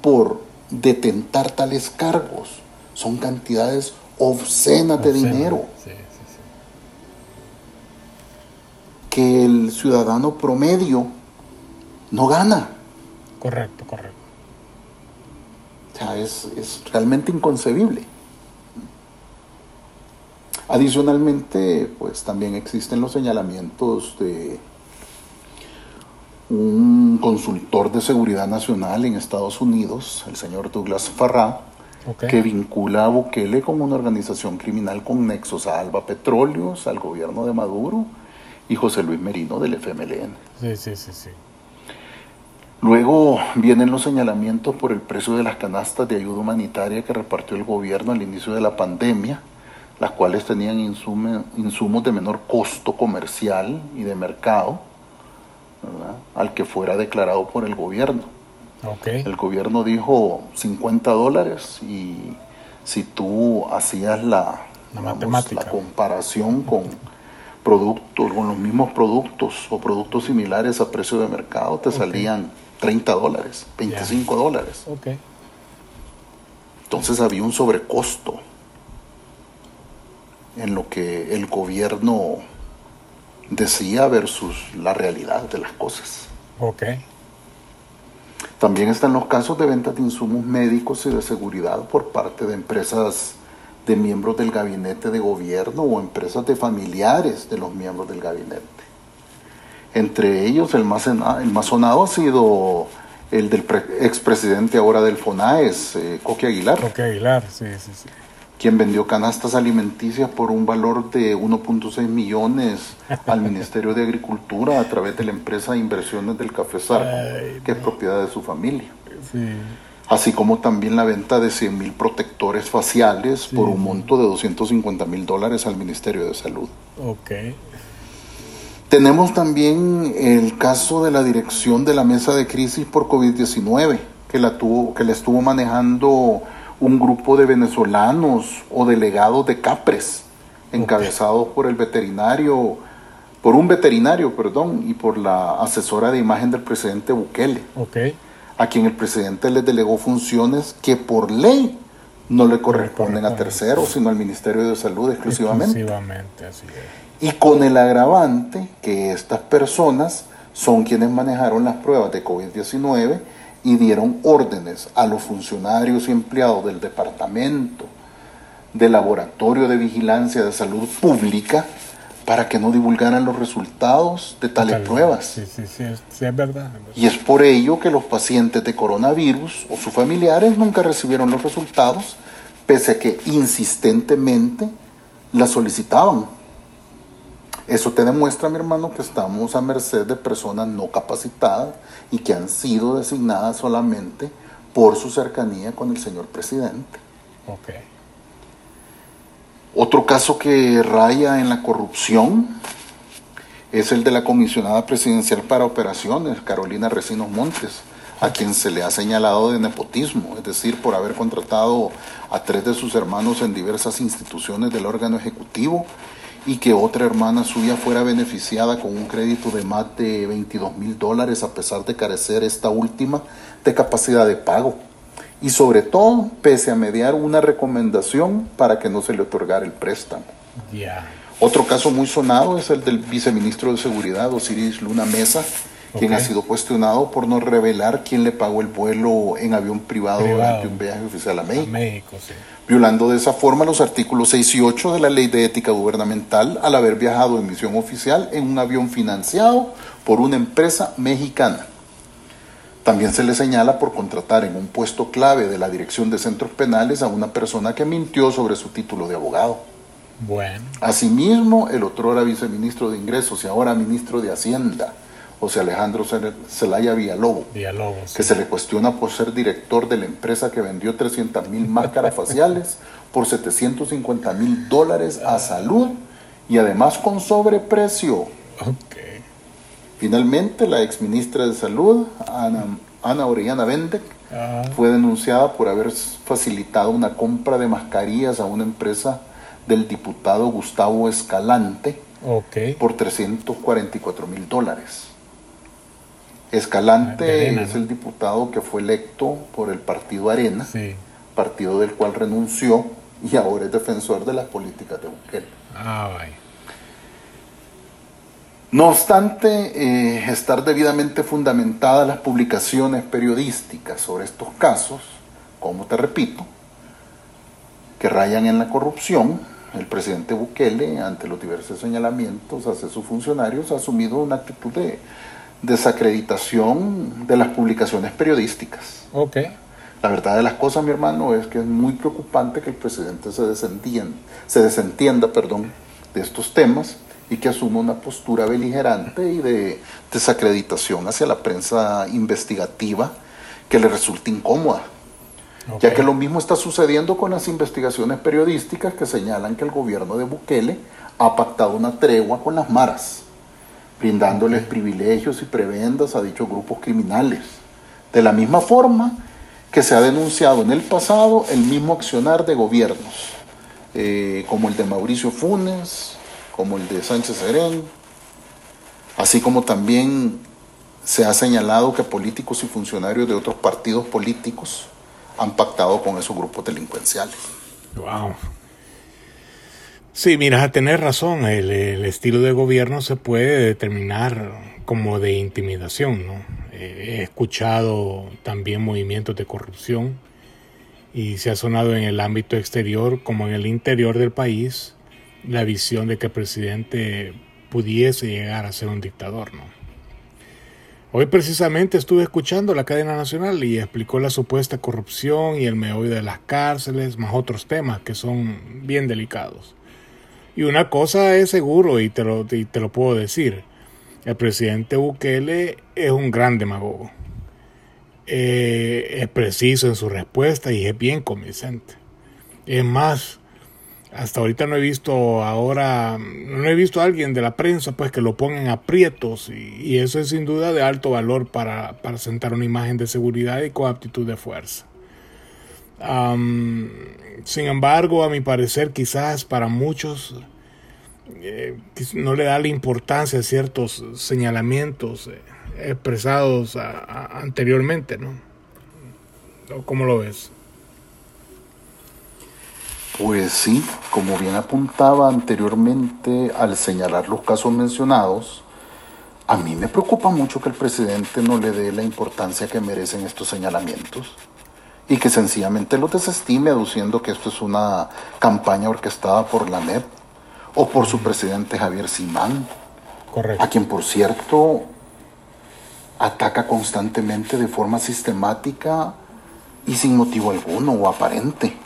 por detentar tales cargos son cantidades obscenas de dinero. Que el ciudadano promedio no gana. Correcto, correcto. O sea, es, es realmente inconcebible. Adicionalmente, pues también existen los señalamientos de un consultor de seguridad nacional en Estados Unidos, el señor Douglas Que vincula a Bukele como una organización criminal con nexos a Alba Petróleos, al gobierno de Maduro y José Luis Merino del FMLN. Sí, sí, sí, sí. Luego vienen los señalamientos por el precio de las canastas de ayuda humanitaria que repartió el gobierno al inicio de la pandemia, las cuales tenían insumos de menor costo comercial y de mercado al que fuera declarado por el gobierno. El gobierno dijo 50 dólares y si tú hacías la, la, comparación con productos, con los mismos productos o productos similares a precio de mercado, te salían 30 dólares, 25 dólares. Entonces había un sobrecosto en lo que el gobierno decía versus la realidad de las cosas. Ok. También están los casos de ventas de insumos médicos y de seguridad por parte de empresas de miembros del gabinete de gobierno o empresas de familiares de los miembros del gabinete. Entre ellos, el más, el más sonado ha sido el del expresidente ahora del FONAES, eh, Coque Aguilar. Coque Aguilar, sí, sí, sí quien vendió canastas alimenticias por un valor de 1.6 millones al <laughs> Ministerio de Agricultura a través de la empresa de inversiones del Café Sarco, que es propiedad de su familia. Así como también la venta de 100 mil protectores faciales por un monto de 250 mil dólares al Ministerio de Salud. Okay. Tenemos también el caso de la dirección de la mesa de crisis por COVID-19, que, la tuvo, que la estuvo manejando un grupo de venezolanos o delegados de Capres, encabezados por el veterinario, por un veterinario, perdón, y por la asesora de imagen del presidente Bukele, a quien el presidente le delegó funciones que por ley no le corresponden a terceros, sino al Ministerio de Salud exclusivamente. Exclusivamente, así es. Y con el agravante que estas personas son quienes manejaron las pruebas de COVID-19 y dieron órdenes a los funcionarios y empleados del Departamento de Laboratorio de Vigilancia de Salud Pública para que no divulgaran los resultados de tales pruebas. Sí, sí, sí, sí, es verdad. Y es por ello que los pacientes de coronavirus o sus familiares nunca recibieron los resultados, pese a que insistentemente la solicitaban. Eso te demuestra, mi hermano, que estamos a merced de personas no capacitadas y que han sido designadas solamente por su cercanía con el señor presidente. Okay. Otro caso que raya en la corrupción es el de la comisionada presidencial para operaciones, Carolina Recinos Montes, a quien se le ha señalado de nepotismo, es decir, por haber contratado a tres de sus hermanos en diversas instituciones del órgano ejecutivo y que otra hermana suya fuera beneficiada con un crédito de más de 22 mil dólares a pesar de carecer esta última de capacidad de pago. Y sobre todo, pese a mediar una recomendación para que no se le otorgara el préstamo. Otro caso muy sonado es el del viceministro de Seguridad, Osiris Luna Mesa, quien ha sido cuestionado por no revelar quién le pagó el vuelo en avión privado, durante un viaje oficial a México. México sí violando de esa forma los artículos 6 y 8 de la Ley de Ética Gubernamental al haber viajado en misión oficial en un avión financiado por una empresa mexicana. También se le señala por contratar en un puesto clave de la Dirección de Centros Penales a una persona que mintió sobre su título de abogado. Bueno. Asimismo, el otro era viceministro de Ingresos y ahora ministro de Hacienda, José Alejandro Zelaya Villalobos, que se le cuestiona por ser director de la empresa que vendió 300 mil máscaras faciales por 750 mil dólares a salud y además con sobreprecio. Finalmente, la exministra de Salud, Ana, Ana Orellana Bendek, fue denunciada por haber facilitado una compra de mascarillas a una empresa del diputado Gustavo Escalante por 344 mil dólares. Escalante es el diputado que fue electo por el partido Arena, partido del cual renunció y ahora es defensor de las políticas de Bukele. Ah, no obstante, eh, estar debidamente fundamentadas las publicaciones periodísticas sobre estos casos, como te repito, que rayan en la corrupción, el presidente Bukele, ante los diversos señalamientos hacia sus funcionarios, ha asumido una actitud de desacreditación de las publicaciones periodísticas. Ok. La verdad de las cosas, mi hermano, es que es muy preocupante que el presidente se desentienda, se desentienda perdón, de estos temas y que asuma una postura beligerante y de desacreditación hacia la prensa investigativa que le resulta incómoda. Ya que lo mismo está sucediendo con las investigaciones periodísticas que señalan que el gobierno de Bukele ha pactado una tregua con las maras brindándoles privilegios y prebendas a dichos grupos criminales. De la misma forma que se ha denunciado en el pasado el mismo accionar de gobiernos, eh, como el de Mauricio Funes, como el de Sánchez Serén, así como también se ha señalado que políticos y funcionarios de otros partidos políticos han pactado con esos grupos delincuenciales. Wow. Sí, mira, a tener razón, el, estilo de gobierno se puede determinar como de intimidación, ¿no? Eh, he escuchado también movimientos de corrupción y se ha sonado en el ámbito exterior como en el interior del país la visión de que el presidente pudiese llegar a ser un dictador, ¿no? Hoy precisamente estuve escuchando la cadena nacional y explicó la supuesta corrupción y el meollo de las cárceles, más otros temas que son bien delicados. Y una cosa es seguro y te lo, te lo puedo decir, el presidente Bukele es un gran demagogo. Eh, es preciso en su respuesta y es bien convincente. Es más, hasta ahorita no he visto ahora, no he visto a alguien de la prensa pues que lo pongan aprietos y, eso es sin duda de alto valor para, para, sentar una imagen de seguridad y con aptitud de fuerza. Sin embargo, a mi parecer, quizás para muchos eh, no le da la importancia a ciertos señalamientos eh, expresados anteriormente, ¿no? ¿Cómo lo ves? Pues sí, como bien apuntaba anteriormente al señalar los casos mencionados, a mí me preocupa mucho que el presidente no le dé la importancia que merecen estos señalamientos y que sencillamente los desestime aduciendo que esto es una campaña orquestada por la NEP o por su presidente Javier Simán, Correcto. a quien por cierto ataca constantemente de forma sistemática y sin motivo alguno o aparente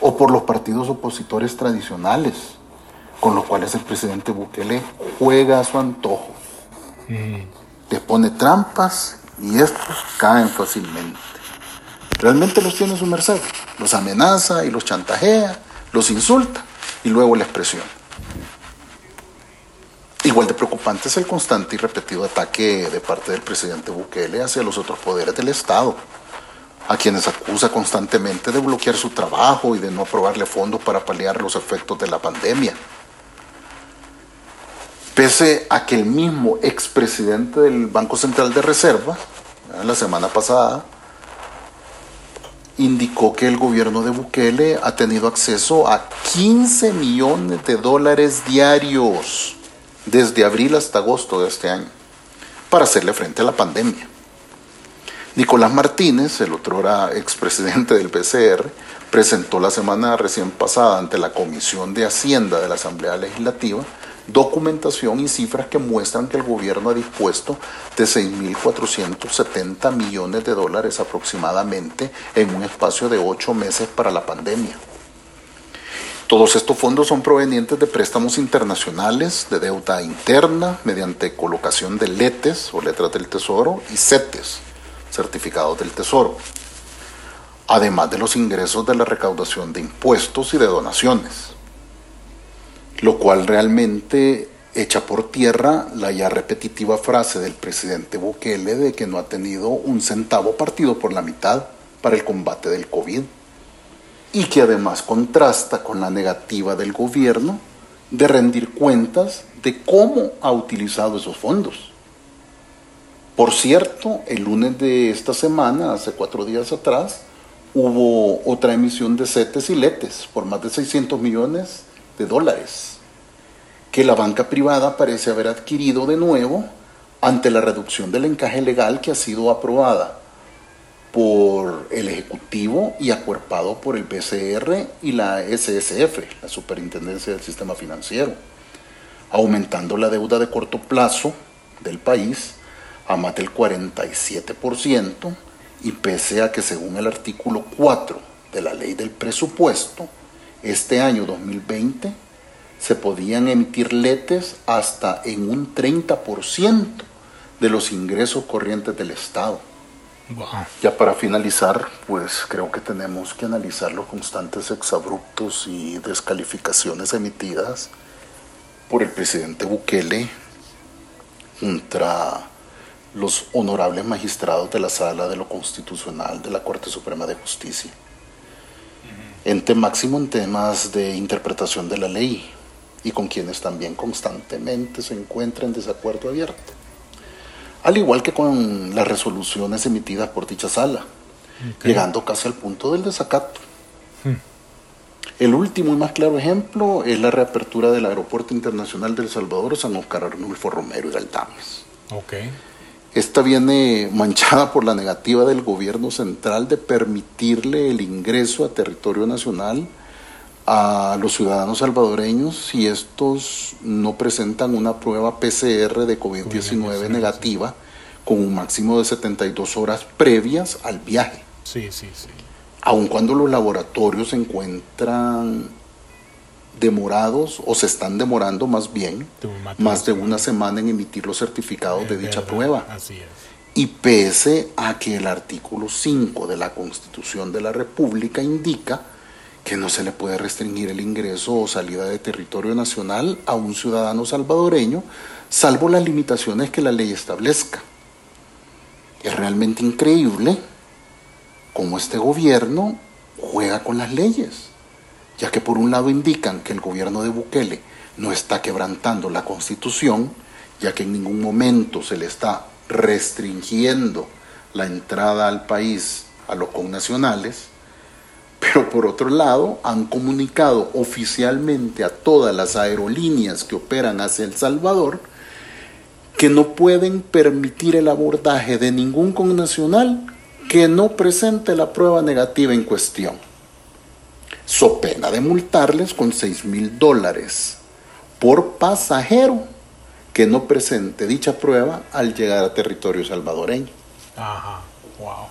o por los partidos opositores tradicionales, con los cuales el presidente Bukele juega a su antojo. Mm. Les pone trampas y estos caen fácilmente. Realmente los tiene su merced. Los amenaza y los chantajea, los insulta y luego la expresión. Igual de preocupante es el constante y repetido ataque de parte del presidente Bukele hacia los otros poderes del Estado a quienes acusa constantemente de bloquear su trabajo y de no aprobarle fondos para paliar los efectos de la pandemia. Pese a que el mismo expresidente del Banco Central de Reserva, la semana pasada, indicó que el gobierno de Bukele ha tenido acceso a 15 millones de dólares diarios desde abril hasta agosto de este año para hacerle frente a la pandemia. Nicolás Martínez, el otro expresidente del PCR, presentó la semana recién pasada ante la Comisión de Hacienda de la Asamblea Legislativa documentación y cifras que muestran que el gobierno ha dispuesto de 6.470 millones de dólares aproximadamente en un espacio de ocho meses para la pandemia. Todos estos fondos son provenientes de préstamos internacionales, de deuda interna, mediante colocación de letes o letras del tesoro y CETES certificados del Tesoro, además de los ingresos de la recaudación de impuestos y de donaciones, lo cual realmente echa por tierra la ya repetitiva frase del presidente Bukele de que no ha tenido un centavo partido por la mitad para el combate del COVID y que además contrasta con la negativa del gobierno de rendir cuentas de cómo ha utilizado esos fondos. Por cierto, el lunes de esta semana, hace cuatro días atrás, hubo otra emisión de CETES y LETES por más de 600 millones de dólares, que la banca privada parece haber adquirido de nuevo ante la reducción del encaje legal que ha sido aprobada por el Ejecutivo y acuerpado por el BCR y la SSF, la Superintendencia del Sistema Financiero, aumentando la deuda de corto plazo del país a más del 47% y pese a que según el artículo 4 de la ley del presupuesto, este año 2020 se podían emitir letes hasta en un 30% de los ingresos corrientes del Estado. Ya para finalizar, pues creo que tenemos que analizar los constantes exabruptos y descalificaciones emitidas por el presidente Bukele contra los honorables magistrados de la Sala de lo Constitucional de la Corte Suprema de Justicia. Ente máximo en temas de interpretación de la ley y con quienes también constantemente se encuentra en desacuerdo abierto. Al igual que con las resoluciones emitidas por dicha sala, llegando casi al punto del desacato. El último y más claro ejemplo es la reapertura del Aeropuerto Internacional del Salvador San Oscar Arnulfo Romero y Galdames. Okay. Esta viene manchada por la negativa del gobierno central de permitirle el ingreso a territorio nacional a los ciudadanos salvadoreños si estos no presentan una prueba PCR de COVID-19 negativa con un máximo de 72 horas previas al viaje. Sí, sí, sí aun cuando los laboratorios se encuentran demorados o se están demorando más bien más de una semana en emitir los certificados de dicha prueba. Y pese a que el artículo 5 de la Constitución de la República indica que no se le puede restringir el ingreso o salida de territorio nacional a un ciudadano salvadoreño, salvo las limitaciones que la ley establezca. Es realmente increíble cómo este gobierno juega con las leyes, ya que por un lado indican que el gobierno de Bukele no está quebrantando la constitución, ya que en ningún momento se le está restringiendo la entrada al país a los connacionales, pero por otro lado han comunicado oficialmente a todas las aerolíneas que operan hacia El Salvador que no pueden permitir el abordaje de ningún connacional que no presente la prueba negativa en cuestión, so pena de multarles con 6 mil dólares por pasajero que no presente dicha prueba al llegar a territorio salvadoreño. Ajá, wow.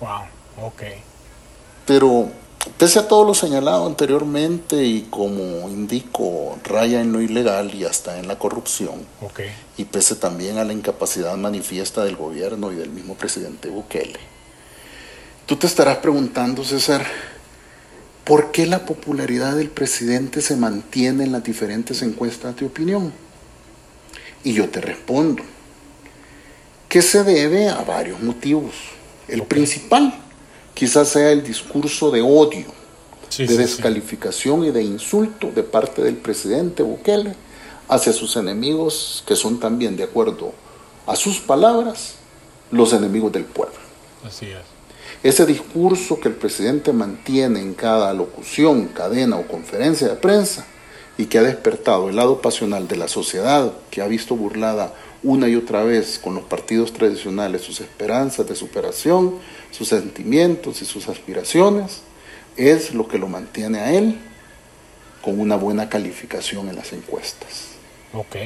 Wow, ok. Pero Pese a todo lo señalado anteriormente y como indico, raya en lo ilegal y hasta en la corrupción, y pese también a la incapacidad manifiesta del gobierno y del mismo presidente Bukele, tú te estarás preguntando, César, ¿por qué la popularidad del presidente se mantiene en las diferentes encuestas de opinión? Y yo te respondo, que se debe a varios motivos. El principal quizás sea el discurso de odio, de descalificación y de insulto de parte del presidente Bukele hacia sus enemigos, que son también, de acuerdo a sus palabras, los enemigos del pueblo. Así es. Ese discurso que el presidente mantiene en cada locución, cadena o conferencia de prensa y que ha despertado el lado pasional de la sociedad, que ha visto burlada una y otra vez con los partidos tradicionales sus esperanzas de superación, sus sentimientos y sus aspiraciones, es lo que lo mantiene a él con una buena calificación en las encuestas. Ok.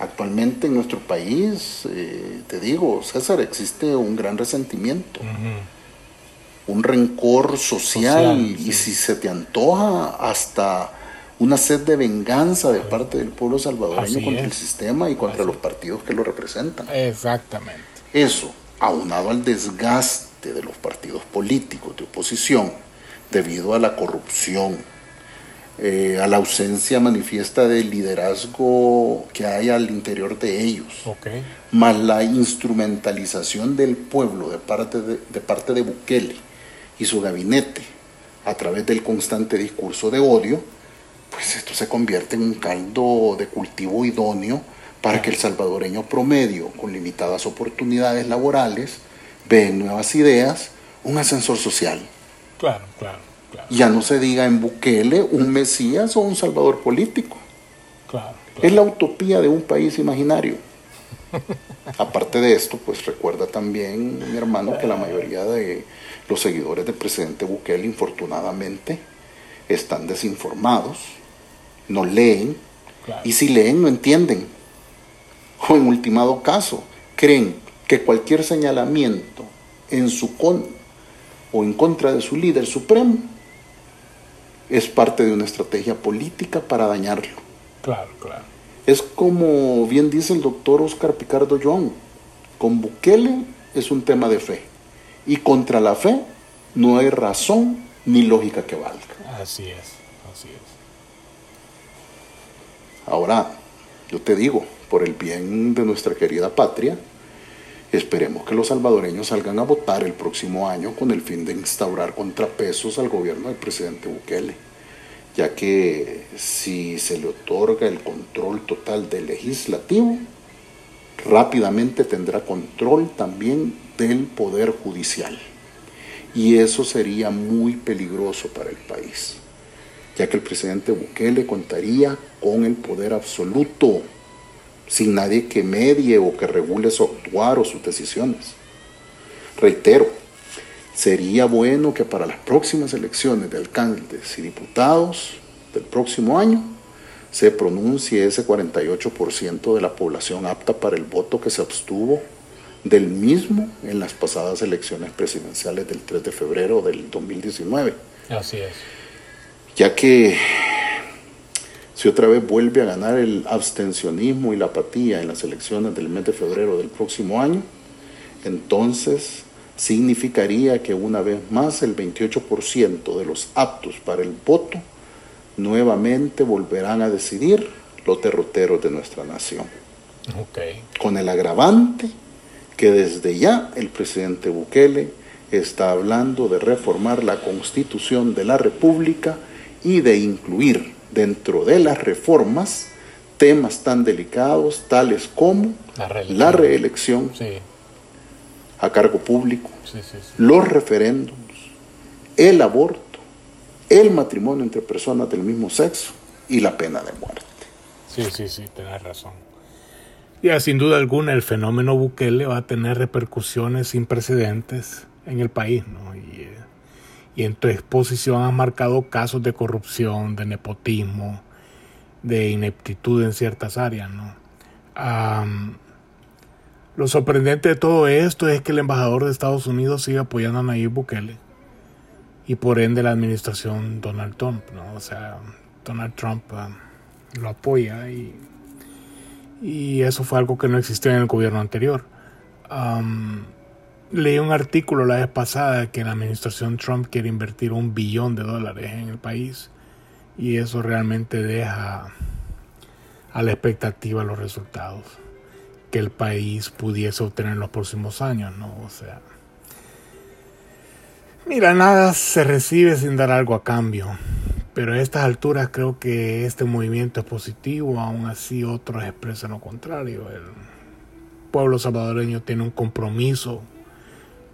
Actualmente en nuestro país, eh, te digo, César, existe un gran resentimiento, un rencor social, y si se te antoja hasta una sed de venganza de parte del pueblo salvadoreño contra el sistema y contra los partidos que lo representan. Exactamente. Eso, aunado al desgaste de los partidos políticos de oposición debido a la corrupción, eh, a la ausencia manifiesta de liderazgo que hay al interior de ellos, más la instrumentalización del pueblo de parte de, de parte de Bukele y su gabinete a través del constante discurso de odio, pues esto se convierte en un caldo de cultivo idóneo para que el salvadoreño promedio, con limitadas oportunidades laborales, ve en nuevas ideas un ascensor social. Claro, claro, claro. Ya no se diga en Bukele un Mesías o un salvador político. Claro, Es la utopía de un país imaginario. <laughs> Aparte de esto, pues recuerda también, mi hermano, que la mayoría de los seguidores del presidente Bukele, infortunadamente, están desinformados no leen, y si leen no entienden. O en ultimado caso, creen que cualquier señalamiento en su con o en contra de su líder supremo es parte de una estrategia política para dañarlo. Claro, claro. Es como bien dice el doctor Oscar Picardo John, con Bukele es un tema de fe y contra la fe no hay razón ni lógica que valga. Así es, así es. Ahora, yo te digo, por el bien de nuestra querida patria, esperemos que los salvadoreños salgan a votar el próximo año con el fin de instaurar contrapesos al gobierno del presidente Bukele, ya que si se le otorga el control total del legislativo, rápidamente tendrá control también del poder judicial. Y eso sería muy peligroso para el país, ya que el presidente Bukele contaría con el poder absoluto, sin nadie que medie o que regule su actuar o sus decisiones. Reitero, sería bueno que para las próximas elecciones de alcaldes y diputados del próximo año se pronuncie ese 48% de la población apta para el voto que se abstuvo del mismo en las pasadas elecciones presidenciales del 3 de febrero del 2019. Así es. Ya que si otra vez vuelve a ganar el abstencionismo y la apatía en las elecciones del mes de febrero del próximo año, entonces significaría que una vez más el 28% de los aptos para el voto nuevamente volverán a decidir los derroteros de nuestra nación. Okay. Con el agravante que desde ya el presidente Bukele está hablando de reformar la constitución de la República y de incluir dentro de las reformas temas tan delicados tales como la reelección, a cargo público, los referéndums, el aborto, el matrimonio entre personas del mismo sexo y la pena de muerte. Sí, sí, sí, tenés razón. Ya, sin duda alguna, el fenómeno Bukele va a tener repercusiones sin precedentes en el país, ¿no? Y, y en tu exposición has marcado casos de corrupción, de nepotismo, de ineptitud en ciertas áreas, ¿no? lo sorprendente de todo esto es que el embajador de Estados Unidos sigue apoyando a Nayib Bukele y por ende la administración Donald Trump, ¿no? O sea, Donald Trump lo apoya y y eso fue algo que no existía en el gobierno anterior. Leí un artículo la vez pasada que la administración Trump quiere invertir un billón de dólares en el país y eso realmente deja a la expectativa los resultados que el país pudiese obtener en los próximos años, ¿no? O sea, mira, nada se recibe sin dar algo a cambio. Pero a estas alturas creo que este movimiento es positivo, aún así otros expresan lo contrario. El pueblo salvadoreño tiene un compromiso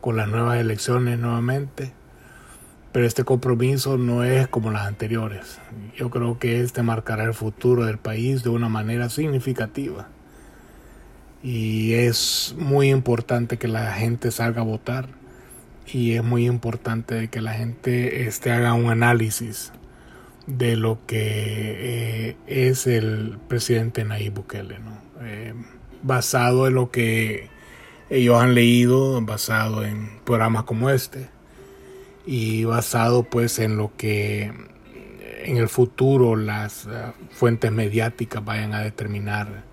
con las nuevas elecciones nuevamente, pero este compromiso no es como las anteriores. Yo creo que este marcará el futuro del país de una manera significativa. Y es muy importante que la gente salga a votar y es muy importante que la gente este, haga un análisis de lo que eh, es el presidente Nayib Bukele, ¿no? Eh, basado en lo que ellos han leído, basado en programas como este y basado pues en lo que en el futuro las uh, fuentes mediáticas vayan a determinar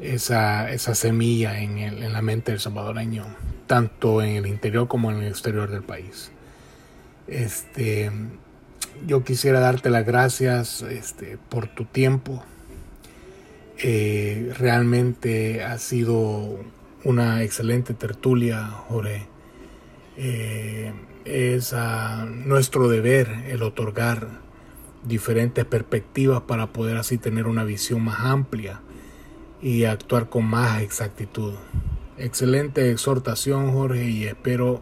esa, esa semilla en, el, en la mente del salvadoreño, tanto en el interior como en el exterior del país. Este, yo quisiera darte las gracias este, por tu tiempo. Eh, realmente ha sido una excelente tertulia, Jorge. Eh, es nuestro deber el otorgar diferentes perspectivas para poder así tener una visión más amplia y actuar con más exactitud. Excelente exhortación, Jorge, y espero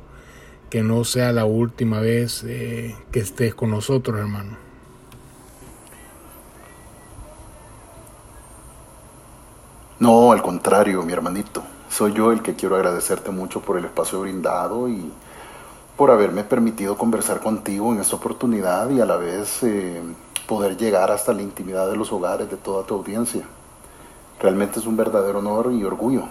que no sea la última vez eh, que estés con nosotros, hermano. No, al contrario, mi hermanito. Soy yo el que quiero agradecerte mucho por el espacio brindado y por haberme permitido conversar contigo en esta oportunidad y a la vez eh, poder llegar hasta la intimidad de los hogares de toda tu audiencia. Realmente es un verdadero honor y orgullo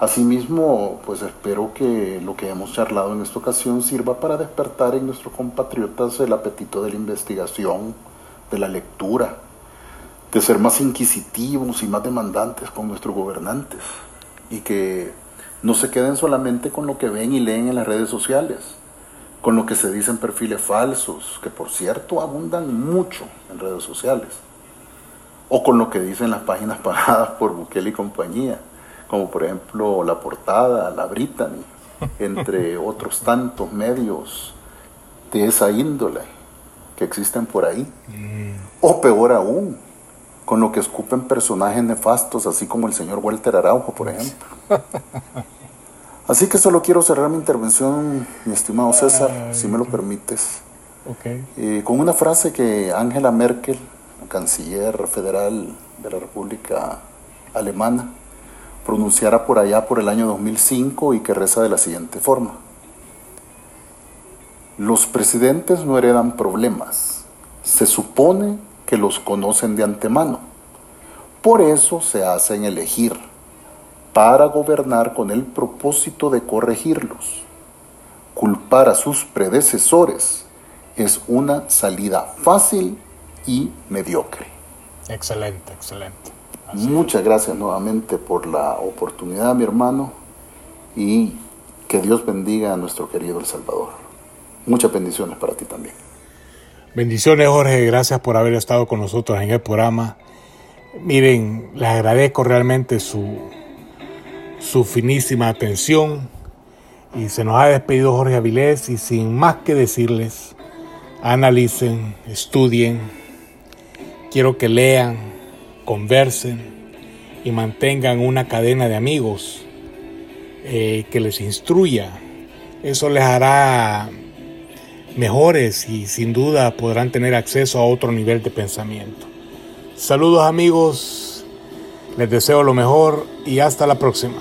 Asimismo, pues espero que lo que hemos charlado en esta ocasión sirva para despertar en nuestros compatriotas el apetito de la investigación, de la lectura, de ser más inquisitivos y más demandantes con nuestros gobernantes y que no se queden solamente con lo que ven y leen en las redes sociales, con lo que se dicen perfiles falsos, que por cierto abundan mucho en redes sociales, o con lo que dicen las páginas <laughs> pagadas por Bukele y compañía como por ejemplo La Portada, La Brittany, entre <laughs> otros tantos medios de esa índole que existen por ahí. Mm. O peor aún, con lo que escupen personajes nefastos, así como el señor Walter Araujo, por ejemplo. Así que solo quiero cerrar mi intervención, mi estimado César, si me lo permites, eh, con una frase que Angela Merkel, canciller federal de la República Alemana, pronunciara por allá por el año 2005 y que reza de la siguiente forma. Los presidentes no heredan problemas, se supone que los conocen de antemano. Por eso se hacen elegir para gobernar con el propósito de corregirlos. Culpar a sus predecesores es una salida fácil y mediocre. Excelente, excelente. Muchas gracias nuevamente por la oportunidad, mi hermano, y que Dios bendiga a nuestro querido El Salvador. Muchas bendiciones para ti también. Bendiciones, Jorge. Gracias por haber estado con nosotros en el programa. Miren, les agradezco realmente su, su finísima atención. Y se nos ha despedido Jorge Avilés y sin más que decirles, analicen, estudien, quiero que lean, conversen y mantengan una cadena de amigos eh, que les instruya. Eso les hará mejores y sin duda podrán tener acceso a otro nivel de pensamiento. Saludos amigos, les deseo lo mejor y hasta la próxima.